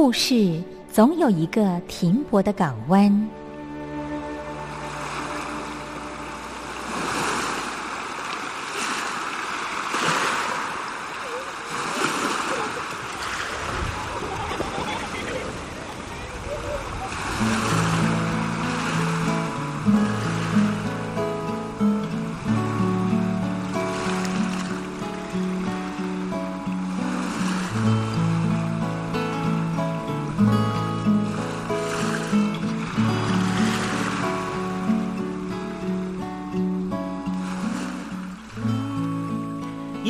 故事总有一个停泊的港湾。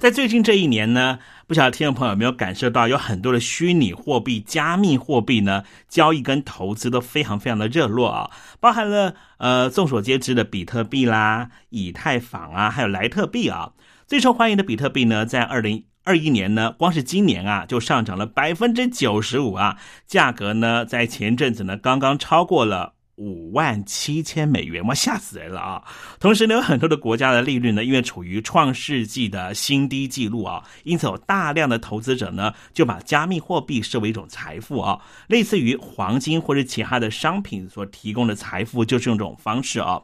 在最近这一年呢，不晓得听众朋友有没有感受到，有很多的虚拟货币、加密货币呢，交易跟投资都非常非常的热络啊，包含了呃众所皆知的比特币啦、以太坊啊，还有莱特币啊。最受欢迎的比特币呢，在二零二一年呢，光是今年啊，就上涨了百分之九十五啊，价格呢，在前阵子呢，刚刚超过了。五万七千美元，哇，吓死人了啊！同时呢，有很多的国家的利率呢，因为处于创世纪的新低记录啊，因此有大量的投资者呢，就把加密货币视为一种财富啊，类似于黄金或者其他的商品所提供的财富，就是用这种方式啊。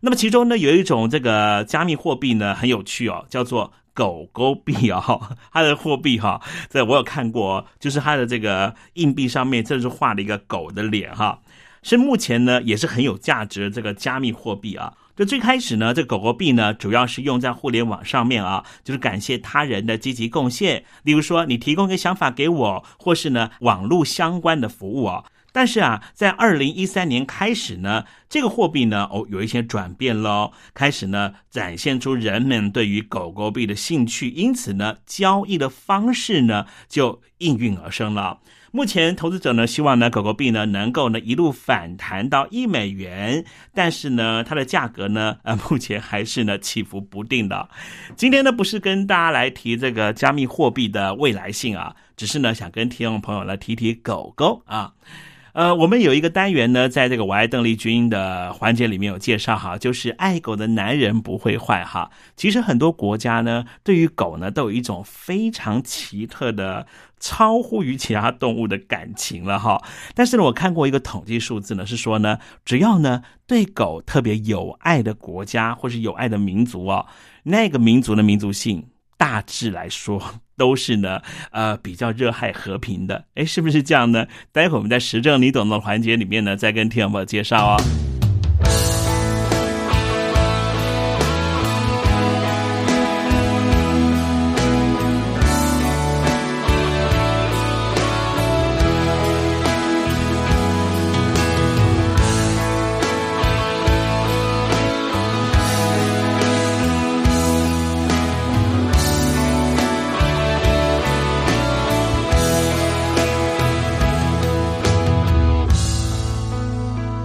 那么其中呢，有一种这个加密货币呢，很有趣哦，叫做狗狗币啊，它的货币哈，这我有看过，就是它的这个硬币上面，这是画了一个狗的脸哈。是目前呢也是很有价值的这个加密货币啊。这最开始呢，这狗狗币呢主要是用在互联网上面啊，就是感谢他人的积极贡献，例如说你提供一个想法给我，或是呢网络相关的服务啊。但是啊，在二零一三年开始呢，这个货币呢哦有一些转变喽，开始呢展现出人们对于狗狗币的兴趣，因此呢交易的方式呢就应运而生了。目前投资者呢希望呢狗狗币呢能够呢一路反弹到一美元，但是呢它的价格呢呃目前还是呢起伏不定的。今天呢不是跟大家来提这个加密货币的未来性啊，只是呢想跟听众朋友来提提狗狗啊。呃，我们有一个单元呢，在这个我爱邓丽君的环节里面有介绍哈，就是爱狗的男人不会坏哈。其实很多国家呢，对于狗呢，都有一种非常奇特的、超乎于其他动物的感情了哈。但是呢，我看过一个统计数字呢，是说呢，只要呢对狗特别有爱的国家或是有爱的民族哦，那个民族的民族性。大致来说都是呢，呃，比较热爱和平的，哎，是不是这样呢？待会儿我们在实证你懂的环节里面呢，再跟听众朋友介绍哦。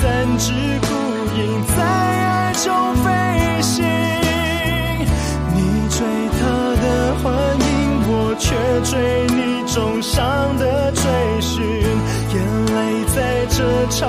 三只孤鹰在爱中飞行，你追他的幻影，我却追你重伤的追寻。眼泪在这场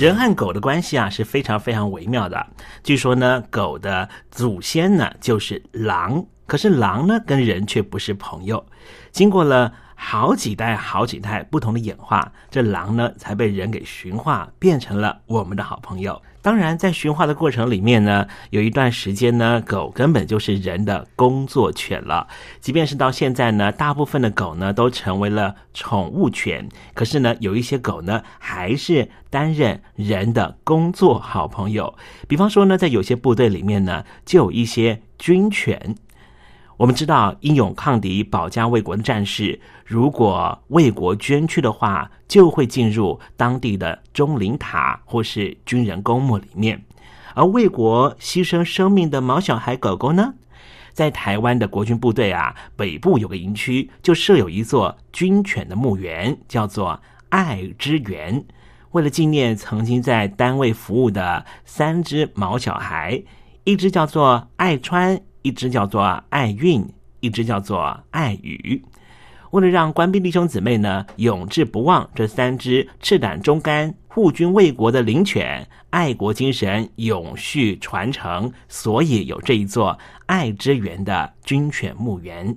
人和狗的关系啊是非常非常微妙的。据说呢，狗的祖先呢就是狼，可是狼呢跟人却不是朋友。经过了好几代、好几代不同的演化，这狼呢才被人给驯化，变成了我们的好朋友。当然，在驯化的过程里面呢，有一段时间呢，狗根本就是人的工作犬了。即便是到现在呢，大部分的狗呢都成为了宠物犬，可是呢，有一些狗呢还是担任人的工作好朋友。比方说呢，在有些部队里面呢，就有一些军犬。我们知道，英勇抗敌、保家卫国的战士，如果为国捐躯的话，就会进入当地的钟灵塔或是军人公墓里面。而为国牺牲生命的毛小孩狗狗呢，在台湾的国军部队啊，北部有个营区，就设有一座军犬的墓园，叫做爱之园。为了纪念曾经在单位服务的三只毛小孩，一只叫做爱川。一只叫做爱运，一只叫做爱语。为了让官兵弟兄姊妹呢永志不忘这三只赤胆忠肝、护军卫国的灵犬，爱国精神永续传承，所以有这一座爱之园的军犬墓园。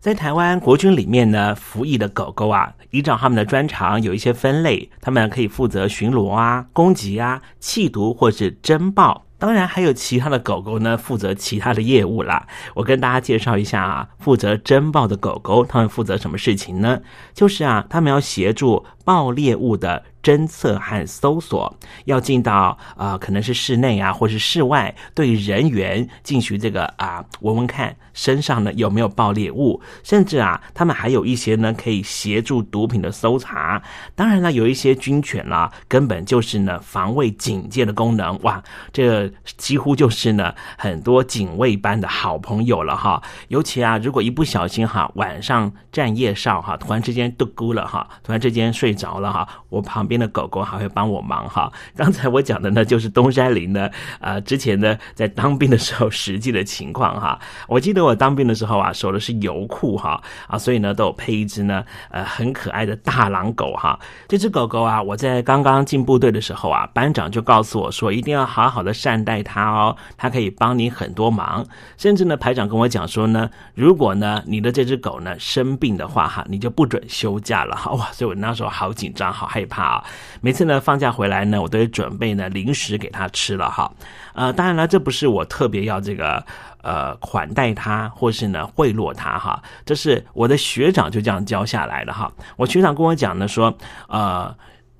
在台湾国军里面呢，服役的狗狗啊，依照他们的专长有一些分类，他们可以负责巡逻啊、攻击啊、缉毒或是侦报。当然还有其他的狗狗呢，负责其他的业务啦。我跟大家介绍一下啊，负责侦报的狗狗，他们负责什么事情呢？就是啊，他们要协助爆猎物的侦测和搜索，要进到呃，可能是室内啊，或是室外，对人员进行这个啊，闻闻看身上呢有没有爆裂物，甚至啊，他们还有一些呢可以协助毒品的搜查。当然了，有一些军犬啦，根本就是呢防卫警戒的功能。哇，这。几乎就是呢，很多警卫班的好朋友了哈。尤其啊，如果一不小心哈，晚上站夜哨哈，突然之间都咕了哈，突然之间睡着了哈，我旁边边的狗狗还会帮我忙哈。刚才我讲的呢，就是东山林呢，呃，之前呢在当兵的时候实际的情况哈。我记得我当兵的时候啊，守的是油库哈啊，所以呢都有配一只呢呃很可爱的大狼狗哈。这只狗狗啊，我在刚刚进部队的时候啊，班长就告诉我说，一定要好好的善待它哦，它可以帮你很多忙。甚至呢，排长跟我讲说呢，如果呢你的这只狗呢生病的话哈，你就不准休假了哈。哇，所以我那时候好紧张，好害怕啊。每次呢放假回来呢，我都准备呢零食给他吃了哈。呃，当然了，这不是我特别要这个呃款待他，或是呢贿赂他哈，这是我的学长就这样教下来的哈。我学长跟我讲呢说，呃，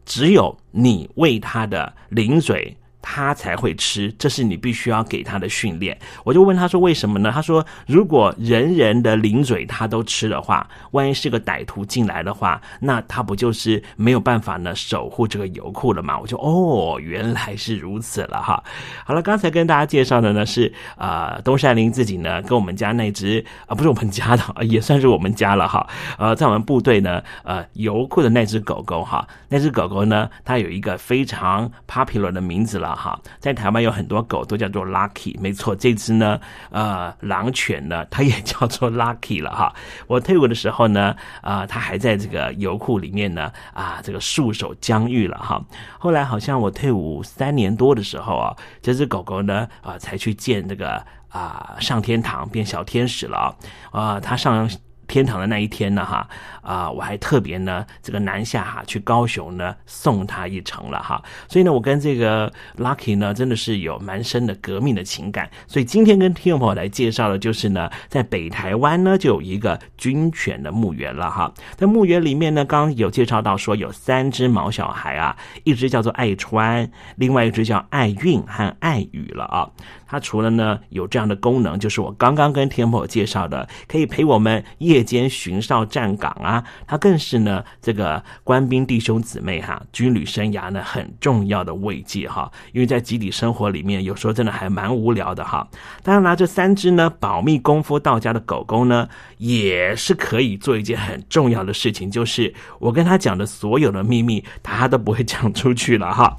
只有你喂他的零嘴。他才会吃，这是你必须要给他的训练。我就问他说：“为什么呢？”他说：“如果人人的零嘴他都吃的话，万一是个歹徒进来的话，那他不就是没有办法呢守护这个油库了吗？”我就哦，原来是如此了哈。好了，刚才跟大家介绍的呢是呃东山林自己呢跟我们家那只啊不是我们家的，也算是我们家了哈。呃，在我们部队呢呃油库的那只狗狗哈，那只狗狗呢它有一个非常 popular 的名字了。哈，在台湾有很多狗都叫做 Lucky，没错，这只呢，呃，狼犬呢，它也叫做 Lucky 了哈。我退伍的时候呢，啊，它还在这个油库里面呢，啊，这个束手疆域了哈。后来好像我退伍三年多的时候啊，这只狗狗呢，啊，才去见这个啊上天堂变小天使了啊，它上。天堂的那一天呢，哈啊，我还特别呢，这个南下哈去高雄呢送他一程了哈，所以呢，我跟这个 Lucky 呢真的是有蛮深的革命的情感，所以今天跟听众朋友来介绍的就是呢，在北台湾呢就有一个军犬的墓园了哈，在墓园里面呢，刚刚有介绍到说有三只毛小孩啊，一只叫做爱川，另外一只叫爱运和爱雨了啊。它除了呢有这样的功能，就是我刚刚跟天友介绍的，可以陪我们夜间巡哨站岗啊。它更是呢这个官兵弟兄姊妹哈军旅生涯呢很重要的慰藉哈。因为在集体生活里面，有时候真的还蛮无聊的哈。当然拿，这三只呢保密功夫到家的狗狗呢，也是可以做一件很重要的事情，就是我跟他讲的所有的秘密，他都不会讲出去了哈。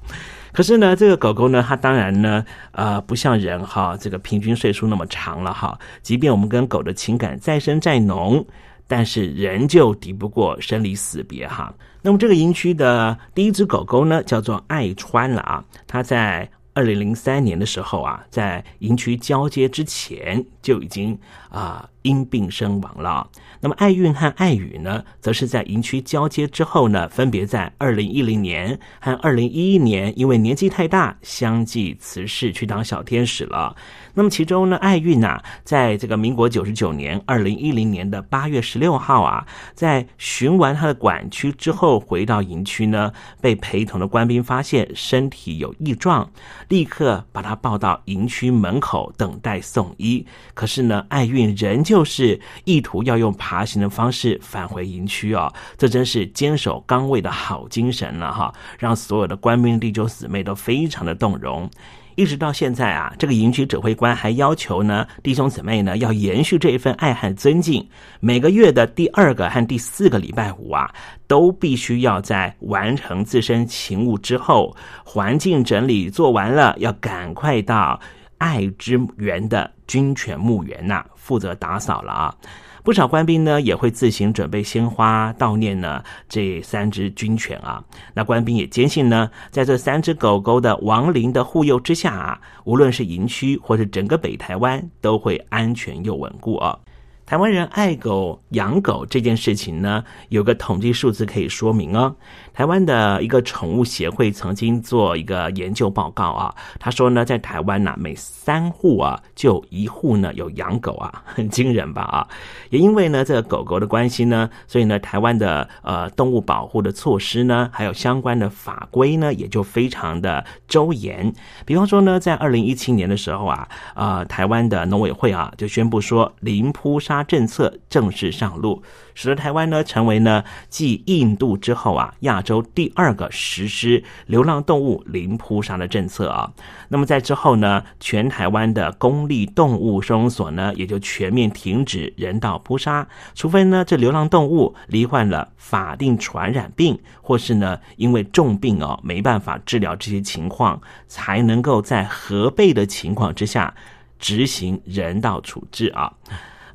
可是呢，这个狗狗呢，它当然呢，呃，不像人哈，这个平均岁数那么长了哈。即便我们跟狗的情感再深再浓，但是仍旧敌不过生离死别哈。那么这个营区的第一只狗狗呢，叫做爱川了啊。它在二零零三年的时候啊，在营区交接之前就已经啊因病身亡了。那么爱运和爱雨呢，则是在营区交接之后呢，分别在二零一零年和二零一一年，因为年纪太大，相继辞世去当小天使了。那么其中呢，爱运呐，在这个民国九十九年二零一零年的八月十六号啊，在巡完他的管区之后，回到营区呢，被陪同的官兵发现身体有异状，立刻把他抱到营区门口等待送医。可是呢，爱运仍旧是意图要用爬。行的方式返回营区哦，这真是坚守岗位的好精神了哈，让所有的官兵弟兄姊妹都非常的动容。一直到现在啊，这个营区指挥官还要求呢，弟兄姊妹呢要延续这一份爱和尊敬，每个月的第二个和第四个礼拜五啊，都必须要在完成自身勤务之后，环境整理做完了，要赶快到爱之源的军犬墓园呐，负责打扫了啊。不少官兵呢也会自行准备鲜花悼念呢这三只军犬啊。那官兵也坚信呢，在这三只狗狗的亡灵的护佑之下啊，无论是营区或是整个北台湾，都会安全又稳固啊。台湾人爱狗养狗这件事情呢，有个统计数字可以说明哦。台湾的一个宠物协会曾经做一个研究报告啊，他说呢，在台湾呢，每三户啊就一户呢有养狗啊，很惊人吧啊？也因为呢这个狗狗的关系呢，所以呢台湾的呃动物保护的措施呢，还有相关的法规呢，也就非常的周严。比方说呢，在二零一七年的时候啊，呃台湾的农委会啊就宣布说，零扑。杀政策正式上路，使得台湾呢成为呢继印度之后啊亚洲第二个实施流浪动物零扑杀的政策啊。那么在之后呢，全台湾的公立动物收容所呢也就全面停止人道扑杀，除非呢这流浪动物罹患了法定传染病，或是呢因为重病哦没办法治疗这些情况，才能够在核备的情况之下执行人道处置啊。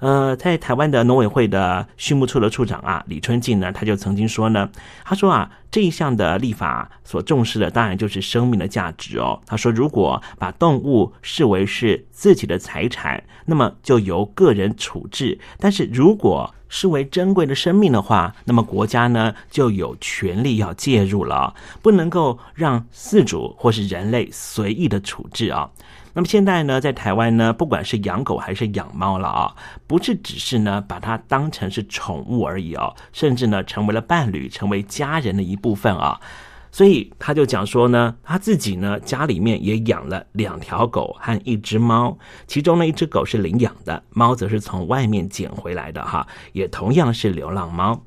呃，在台湾的农委会的畜牧处的处长啊，李春进呢，他就曾经说呢，他说啊，这一项的立法所重视的当然就是生命的价值哦。他说，如果把动物视为是自己的财产，那么就由个人处置；但是如果视为珍贵的生命的话，那么国家呢就有权利要介入了，不能够让饲主或是人类随意的处置啊。那么现在呢，在台湾呢，不管是养狗还是养猫了啊，不是只是呢把它当成是宠物而已哦，甚至呢成为了伴侣，成为家人的一部分啊。所以他就讲说呢，他自己呢家里面也养了两条狗和一只猫，其中呢一只狗是领养的，猫则是从外面捡回来的哈，也同样是流浪猫。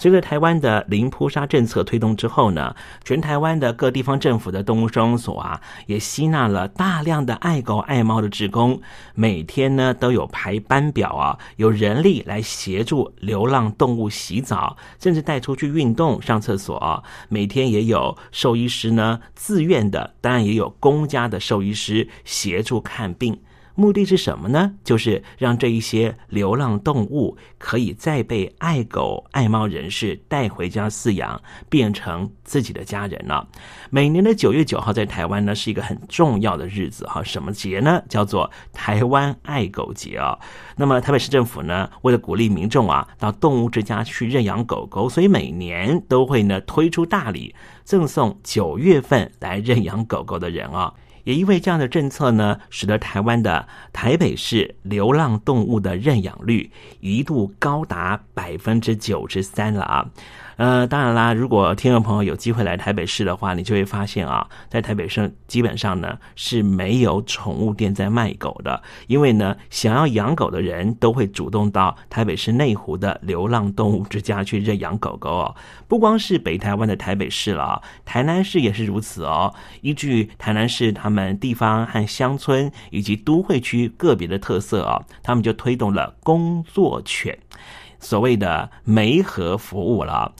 随着台湾的零扑杀政策推动之后呢，全台湾的各地方政府的动物收容所啊，也吸纳了大量的爱狗爱猫的职工，每天呢都有排班表啊，有人力来协助流浪动物洗澡，甚至带出去运动、上厕所。每天也有兽医师呢自愿的，当然也有公家的兽医师协助看病。目的是什么呢？就是让这一些流浪动物可以再被爱狗爱猫人士带回家饲养，变成自己的家人了。每年的九月九号在台湾呢是一个很重要的日子哈，什么节呢？叫做台湾爱狗节啊。那么台北市政府呢，为了鼓励民众啊到动物之家去认养狗狗，所以每年都会呢推出大礼，赠送九月份来认养狗狗的人啊。也因为这样的政策呢，使得台湾的台北市流浪动物的认养率一度高达百分之九十三了啊。呃，当然啦，如果听众朋友有机会来台北市的话，你就会发现啊，在台北市基本上呢是没有宠物店在卖狗的，因为呢，想要养狗的人都会主动到台北市内湖的流浪动物之家去认养狗狗哦。不光是北台湾的台北市了，台南市也是如此哦。依据台南市他们地方和乡村以及都会区个别的特色啊，他们就推动了工作犬。所谓的媒合服务了。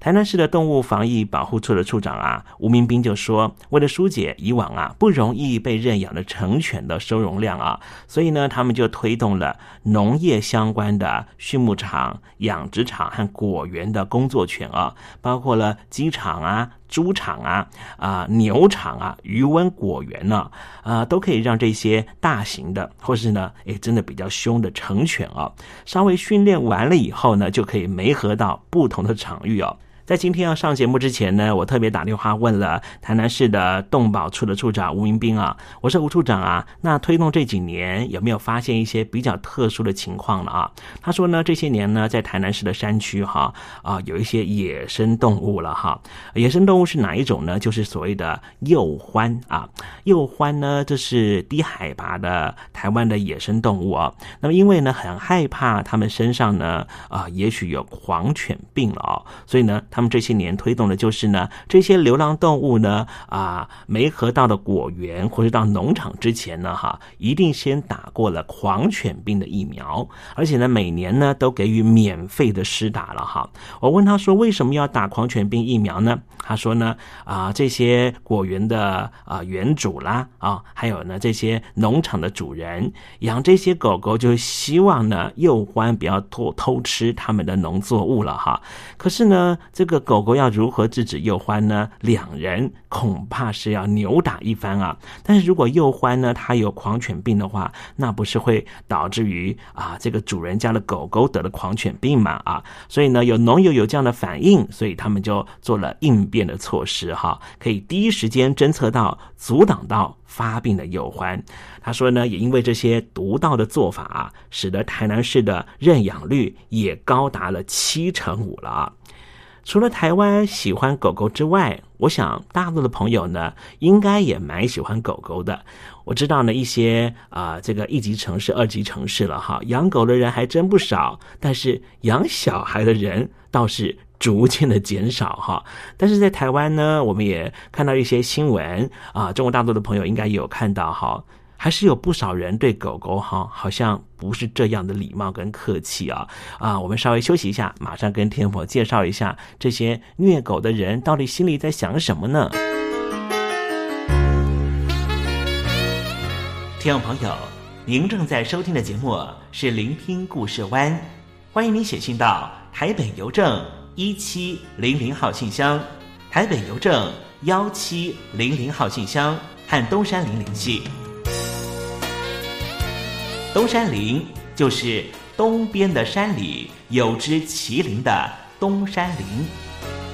台南市的动物防疫保护处的处长啊，吴明斌就说，为了疏解以往啊不容易被认养的成犬的收容量啊，所以呢，他们就推动了农业相关的畜牧场、养殖场和果园的工作犬啊，包括了机场啊、猪场啊、啊牛场啊、渔温果园呢，啊，都可以让这些大型的或是呢，哎，真的比较凶的成犬啊，稍微训练完了以后呢，就可以媒合到不同的场域哦。在今天要上节目之前呢，我特别打电话问了台南市的动保处的处长吴明斌啊，我说吴处长啊，那推动这几年有没有发现一些比较特殊的情况了啊？他说呢，这些年呢，在台南市的山区哈啊，有一些野生动物了哈。野生动物是哪一种呢？就是所谓的鼬獾啊。鼬獾呢，这是低海拔的台湾的野生动物啊。那么因为呢，很害怕它们身上呢啊，也许有狂犬病了啊，所以呢。他们这些年推动的就是呢，这些流浪动物呢，啊，没合到的果园或者到农场之前呢，哈，一定先打过了狂犬病的疫苗，而且呢，每年呢都给予免费的施打了哈。我问他说，为什么要打狂犬病疫苗呢？他说呢，啊，这些果园的啊园主啦，啊，还有呢这些农场的主人养这些狗狗，就希望呢幼獾不要偷偷吃他们的农作物了哈。可是呢。这这个狗狗要如何制止幼欢呢？两人恐怕是要扭打一番啊！但是如果幼欢呢，它有狂犬病的话，那不是会导致于啊，这个主人家的狗狗得了狂犬病嘛啊！所以呢，有农友有这样的反应，所以他们就做了应变的措施哈，可以第一时间侦测到、阻挡到发病的幼欢。他说呢，也因为这些独到的做法啊，使得台南市的认养率也高达了七成五了啊！除了台湾喜欢狗狗之外，我想大陆的朋友呢，应该也蛮喜欢狗狗的。我知道呢，一些啊，这个一级城市、二级城市了哈，养狗的人还真不少，但是养小孩的人倒是逐渐的减少哈。但是在台湾呢，我们也看到一些新闻啊，中国大陆的朋友应该有看到哈。还是有不少人对狗狗哈，好像不是这样的礼貌跟客气啊啊！我们稍微休息一下，马上跟天婆介绍一下这些虐狗的人到底心里在想什么呢？听众朋友，您正在收听的节目是《聆听故事湾》，欢迎您写信到台北邮政一七零零号信箱，台北邮政幺七零零号信箱和东山林联系。东山林就是东边的山里有只麒麟的东山林，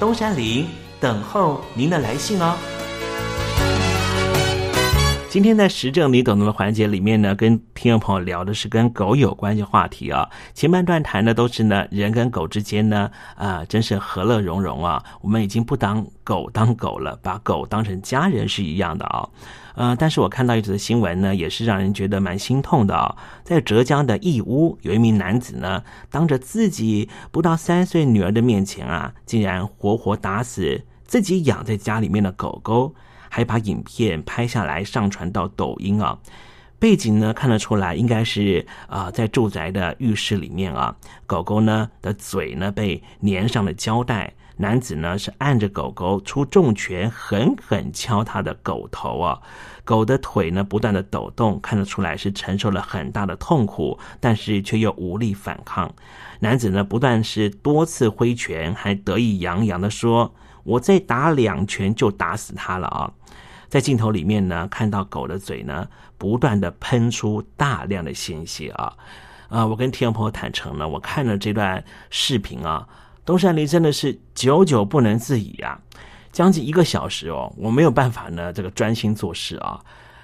东山林等候您的来信哦。今天在时政你懂的环节里面呢，跟听众朋友聊的是跟狗有关的话题啊。前半段谈的都是呢人跟狗之间呢啊，真是和乐融融啊。我们已经不当狗当狗了，把狗当成家人是一样的啊。呃，但是我看到一则新闻呢，也是让人觉得蛮心痛的啊。在浙江的义乌，有一名男子呢，当着自己不到三岁女儿的面前啊，竟然活活打死自己养在家里面的狗狗，还把影片拍下来上传到抖音啊。背景呢看得出来，应该是啊，在住宅的浴室里面啊，狗狗呢的嘴呢被粘上了胶带。男子呢是按着狗狗出重拳，狠狠敲他的狗头啊！狗的腿呢不断的抖动，看得出来是承受了很大的痛苦，但是却又无力反抗。男子呢不断是多次挥拳，还得意洋洋的说：“我再打两拳就打死他了啊！”在镜头里面呢，看到狗的嘴呢不断的喷出大量的鲜血啊！啊，我跟听众朋友坦诚呢，我看了这段视频啊。东山林真的是久久不能自已啊，将近一个小时哦，我没有办法呢，这个专心做事啊，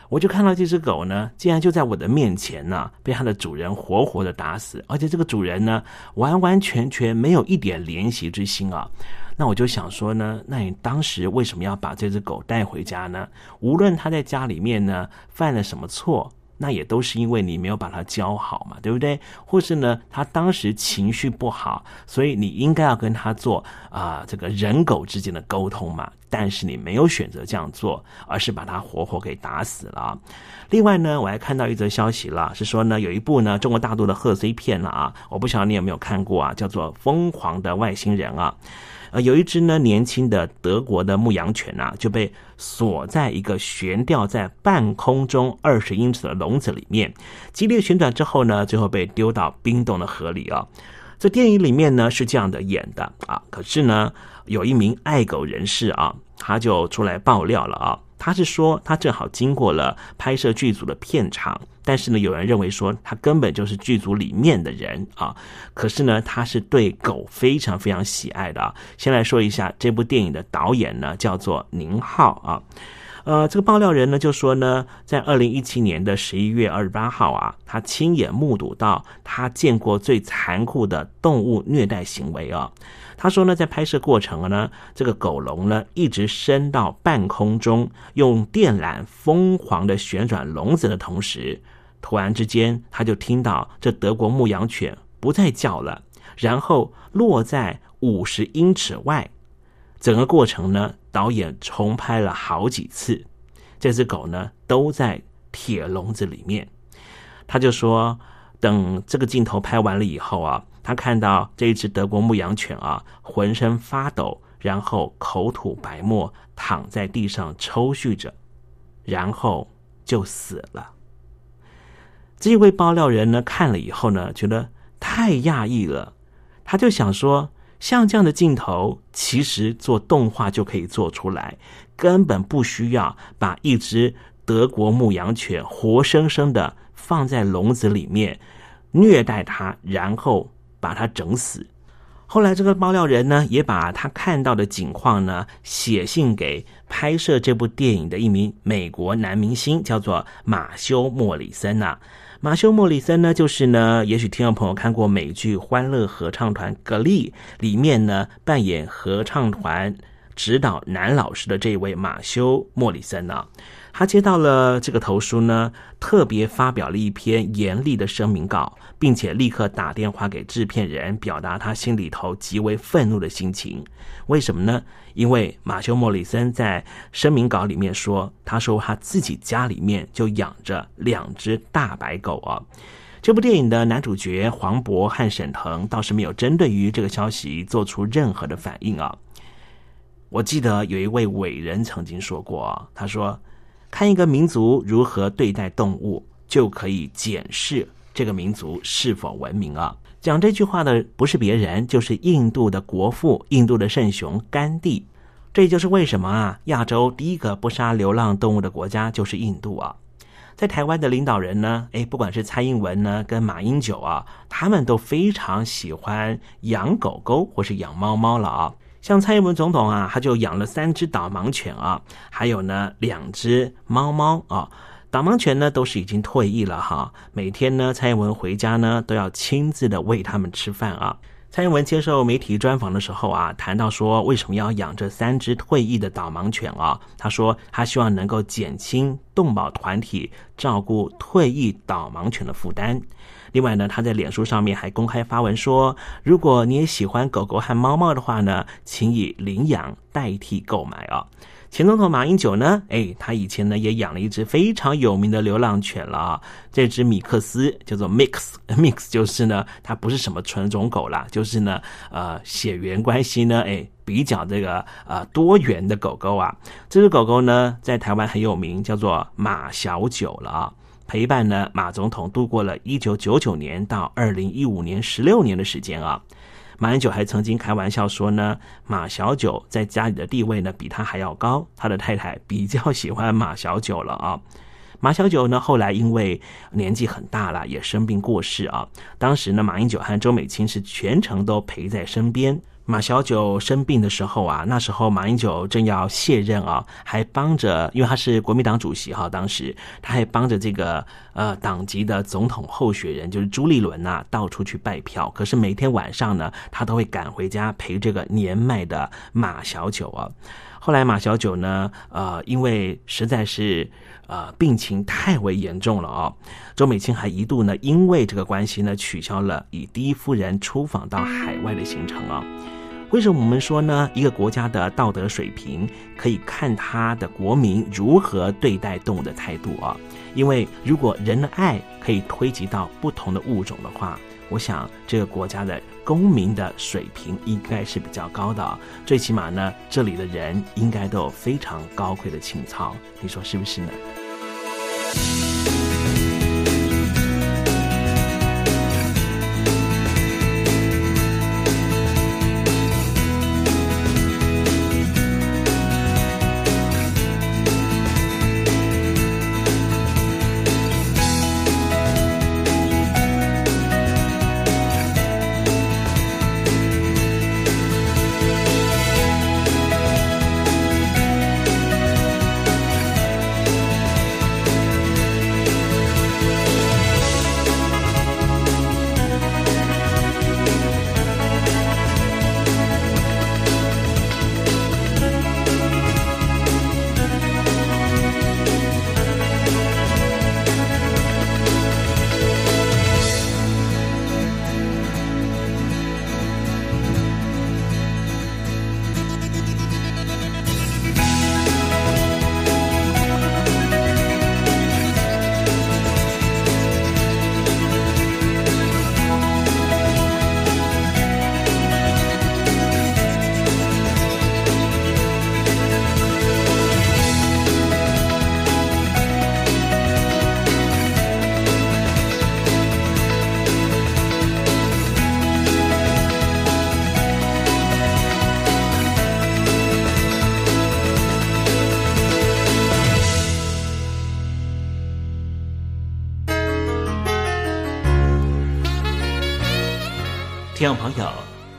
我就看到这只狗呢，竟然就在我的面前呢，被它的主人活活的打死，而且这个主人呢，完完全全没有一点怜惜之心啊，那我就想说呢，那你当时为什么要把这只狗带回家呢？无论它在家里面呢犯了什么错。那也都是因为你没有把它教好嘛，对不对？或是呢，他当时情绪不好，所以你应该要跟他做啊这个人狗之间的沟通嘛。但是你没有选择这样做，而是把它活活给打死了。另外呢，我还看到一则消息了，是说呢，有一部呢中国大陆的贺岁片了啊，我不晓得你有没有看过啊，叫做《疯狂的外星人》啊。呃，有一只呢年轻的德国的牧羊犬啊，就被锁在一个悬吊在半空中二十英尺的笼子里面，激烈旋转之后呢，最后被丢到冰冻的河里啊。在电影里面呢是这样的演的啊，可是呢，有一名爱狗人士啊，他就出来爆料了啊。他是说，他正好经过了拍摄剧组的片场，但是呢，有人认为说他根本就是剧组里面的人啊。可是呢，他是对狗非常非常喜爱的啊。先来说一下这部电影的导演呢，叫做宁浩啊。呃，这个爆料人呢就说呢，在二零一七年的十一月二十八号啊，他亲眼目睹到他见过最残酷的动物虐待行为啊。他说呢，在拍摄过程呢，这个狗笼呢一直升到半空中，用电缆疯狂的旋转笼子的同时，突然之间他就听到这德国牧羊犬不再叫了，然后落在五十英尺外。整个过程呢，导演重拍了好几次，这只狗呢都在铁笼子里面。他就说，等这个镜头拍完了以后啊。他看到这只德国牧羊犬啊，浑身发抖，然后口吐白沫，躺在地上抽搐着，然后就死了。这位爆料人呢，看了以后呢，觉得太讶异了，他就想说，像这样的镜头，其实做动画就可以做出来，根本不需要把一只德国牧羊犬活生生的放在笼子里面虐待它，然后。把他整死。后来这个爆料人呢，也把他看到的景况呢写信给拍摄这部电影的一名美国男明星，叫做马修·莫里森呐。马修·莫里森呢，就是呢，也许听众朋友看过美剧《欢乐合唱团》格力里面呢扮演合唱团指导男老师的这位马修·莫里森呢。他接到了这个投书呢，特别发表了一篇严厉的声明稿，并且立刻打电话给制片人，表达他心里头极为愤怒的心情。为什么呢？因为马修·莫里森在声明稿里面说，他说他自己家里面就养着两只大白狗啊。这部电影的男主角黄渤和沈腾倒是没有针对于这个消息做出任何的反应啊。我记得有一位伟人曾经说过，他说。看一个民族如何对待动物，就可以检视这个民族是否文明啊！讲这句话的不是别人，就是印度的国父、印度的圣雄甘地。这就是为什么啊，亚洲第一个不杀流浪动物的国家就是印度啊！在台湾的领导人呢，哎，不管是蔡英文呢，跟马英九啊，他们都非常喜欢养狗狗或是养猫猫了啊。像蔡英文总统啊，他就养了三只导盲犬啊，还有呢两只猫猫啊。导盲犬呢都是已经退役了哈，每天呢蔡英文回家呢都要亲自的喂它们吃饭啊。蔡英文接受媒体专访的时候啊，谈到说为什么要养这三只退役的导盲犬啊？他说他希望能够减轻动保团体照顾退役导盲犬的负担。另外呢，他在脸书上面还公开发文说，如果你也喜欢狗狗和猫猫的话呢，请以领养代替购买啊。前总统马英九呢，哎，他以前呢也养了一只非常有名的流浪犬了啊，这只米克斯叫做 Mix，Mix 就是呢，它不是什么纯种狗啦，就是呢，呃，血缘关系呢，哎，比较这个呃多元的狗狗啊。这只狗狗呢，在台湾很有名，叫做马小九了啊。陪伴呢马总统度过了一九九九年到二零一五年十六年的时间啊，马英九还曾经开玩笑说呢，马小九在家里的地位呢比他还要高，他的太太比较喜欢马小九了啊。马小九呢后来因为年纪很大了，也生病过世啊。当时呢马英九和周美青是全程都陪在身边。马小九生病的时候啊，那时候马英九正要卸任啊，还帮着，因为他是国民党主席哈，当时他还帮着这个呃党籍的总统候选人，就是朱立伦呐，到处去拜票。可是每天晚上呢，他都会赶回家陪这个年迈的马小九啊。后来马小九呢，呃，因为实在是呃病情太为严重了啊，周美青还一度呢，因为这个关系呢，取消了以第一夫人出访到海外的行程啊。为什么我们说呢？一个国家的道德水平可以看他的国民如何对待动物的态度啊。因为如果人的爱可以推及到不同的物种的话，我想这个国家的公民的水平应该是比较高的。最起码呢，这里的人应该都有非常高贵的情操。你说是不是呢？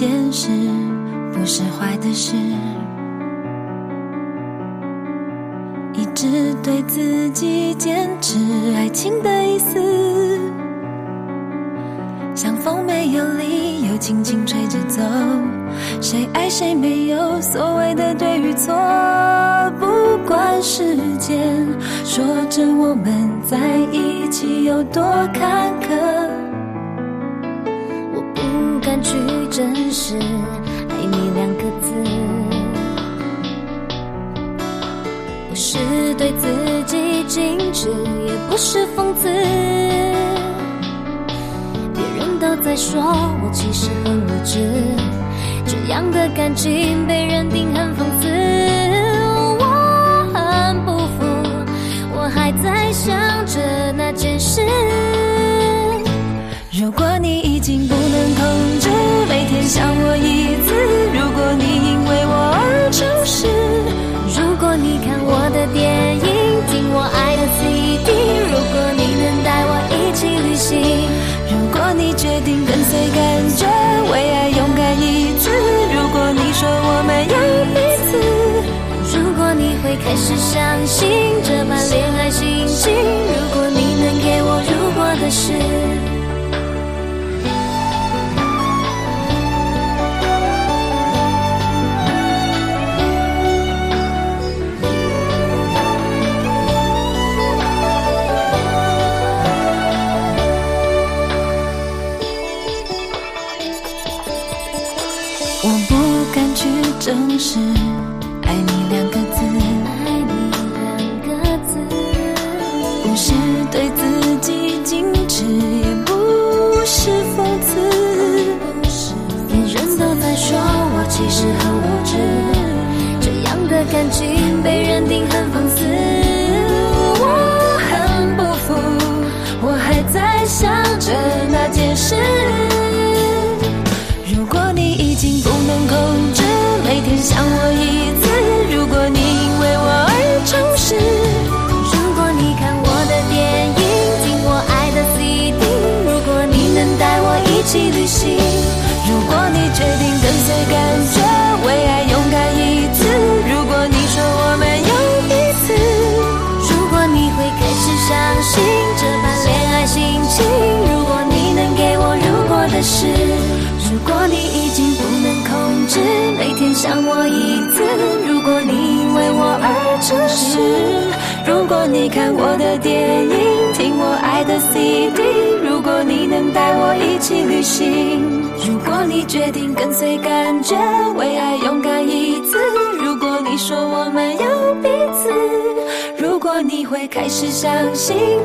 件事，不是坏的事，一直对自己坚持爱情的意思，像风没有理由轻轻吹着走，谁爱谁没有所谓的对与错，不管时间说着我们在一起有多坎坷。敢去正视“爱你”两个字，不是对自己矜持，也不是讽刺。别人都在说我其实很无知，这样的感情被认定很讽刺。我很不服，我还在想着那件事。如果你会开始相信这般恋爱心情，如果你能给我如果的事。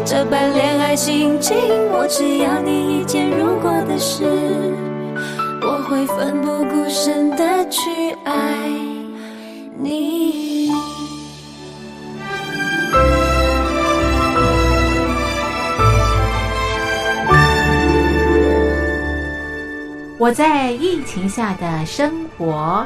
这般恋爱心情，我只要你一件如果的事。我会奋不顾身的去爱你。我在疫情下的生活。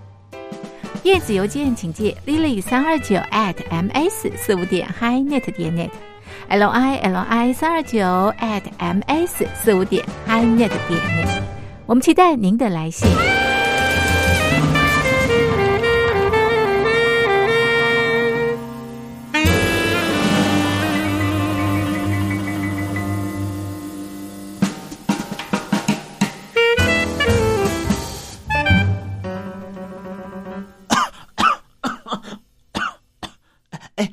电子邮件请借 lily 三二九 at ms 四五点 hi net 点 net，l i l i 三二九 at ms 四五点 hi net 点 net。我们期待您的来信。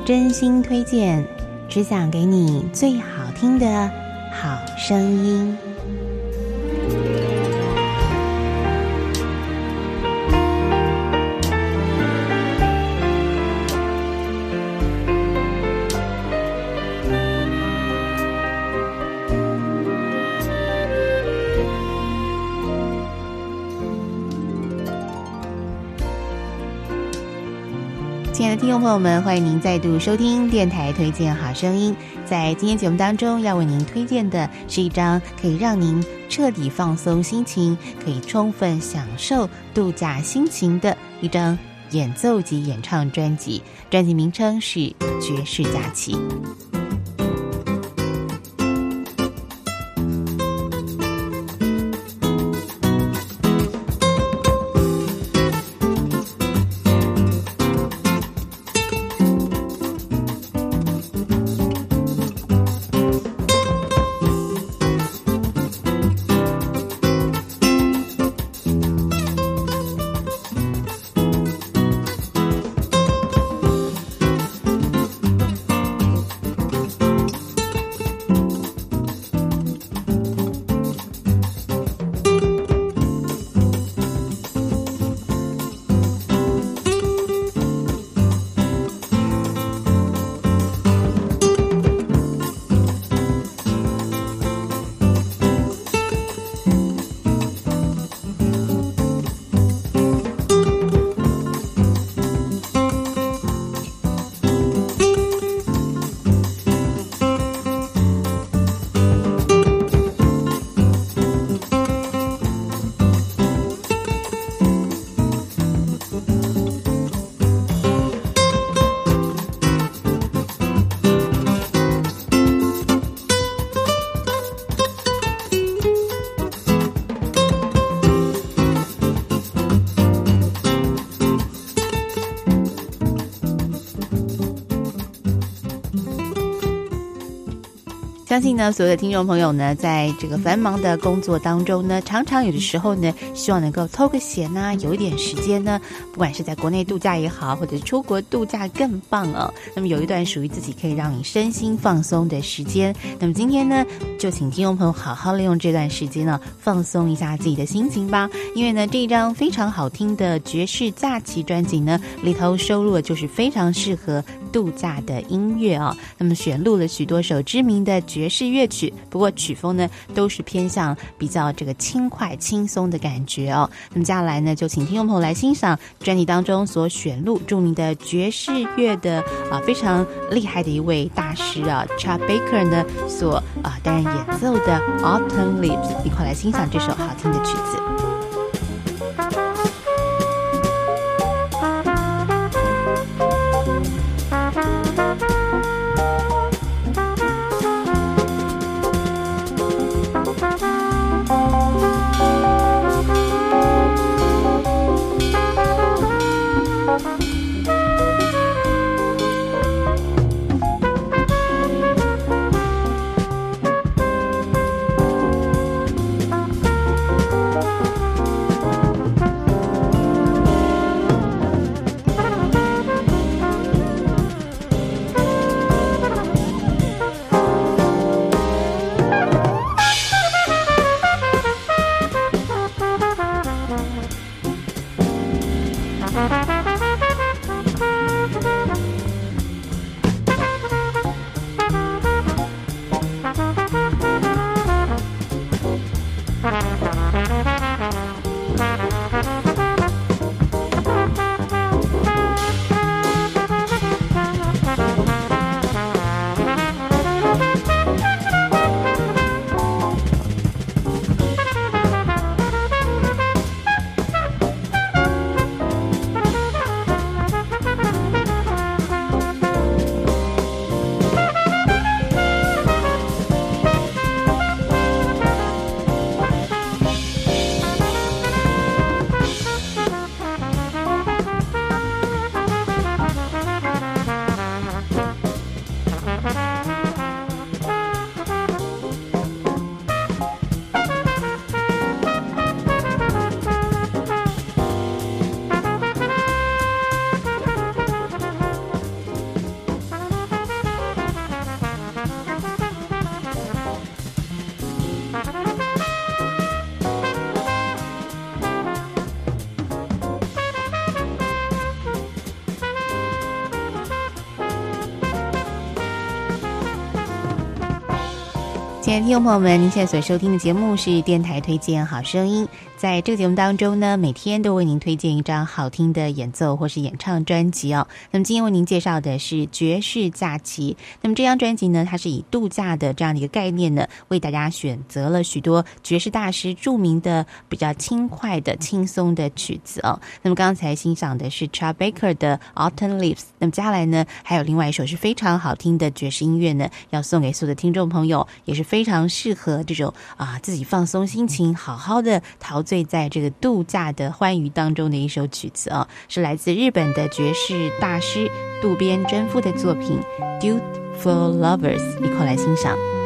真心推荐，只想给你最好听的好声音。听众朋友们，欢迎您再度收听电台推荐好声音。在今天节目当中，要为您推荐的是一张可以让您彻底放松心情、可以充分享受度假心情的一张演奏及演唱专辑。专辑名称是《爵士假期》。相信呢，所有的听众朋友呢，在这个繁忙的工作当中呢，常常有的时候呢，希望能够偷个闲呐，有一点时间呢，不管是在国内度假也好，或者是出国度假更棒哦。那么有一段属于自己可以让你身心放松的时间。那么今天呢，就请听众朋友好好利用这段时间呢，放松一下自己的心情吧。因为呢，这一张非常好听的爵士假期专辑呢，里头收录的就是非常适合度假的音乐啊。那么选录了许多首知名的。爵士乐曲，不过曲风呢都是偏向比较这个轻快、轻松的感觉哦。那么接下来呢，就请听众朋友来欣赏专辑当中所选录著名的爵士乐的啊非常厉害的一位大师啊，Chad Baker 呢所啊担任演奏的 Autumn Leaves，一块来欣赏这首好听的曲子。听众朋友们，您现在所收听的节目是电台推荐好声音。在这个节目当中呢，每天都为您推荐一张好听的演奏或是演唱专辑哦。那么今天为您介绍的是《爵士假期》。那么这张专辑呢，它是以度假的这样的一个概念呢，为大家选择了许多爵士大师著名的比较轻快的、轻松的曲子哦。那么刚才欣赏的是 Chad Baker 的 Autumn Leaves。那么接下来呢，还有另外一首是非常好听的爵士音乐呢，要送给所有的听众朋友，也是非常常适合这种啊自己放松心情、好好的陶。醉在这个度假的欢愉当中的一首曲子啊，是来自日本的爵士大师渡边贞夫的作品《Dude for Lovers》，一块来欣赏。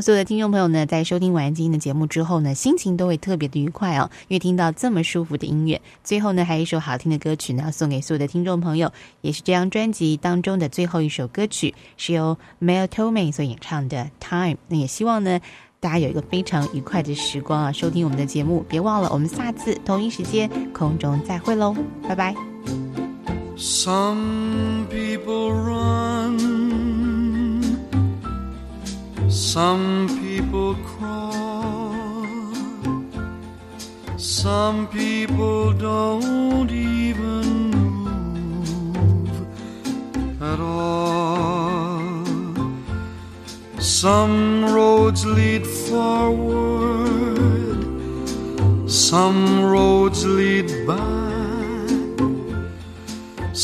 所有的听众朋友呢，在收听完今天的节目之后呢，心情都会特别的愉快哦，因为听到这么舒服的音乐。最后呢，还有一首好听的歌曲呢，要送给所有的听众朋友，也是这张专辑当中的最后一首歌曲，是由 Mel Torme 所演唱的《Time》。那也希望呢，大家有一个非常愉快的时光啊，收听我们的节目。别忘了，我们下次同一时间空中再会喽，拜拜。Some people run, some people crawl, some people don't even move at all. Some roads lead forward, some roads lead back.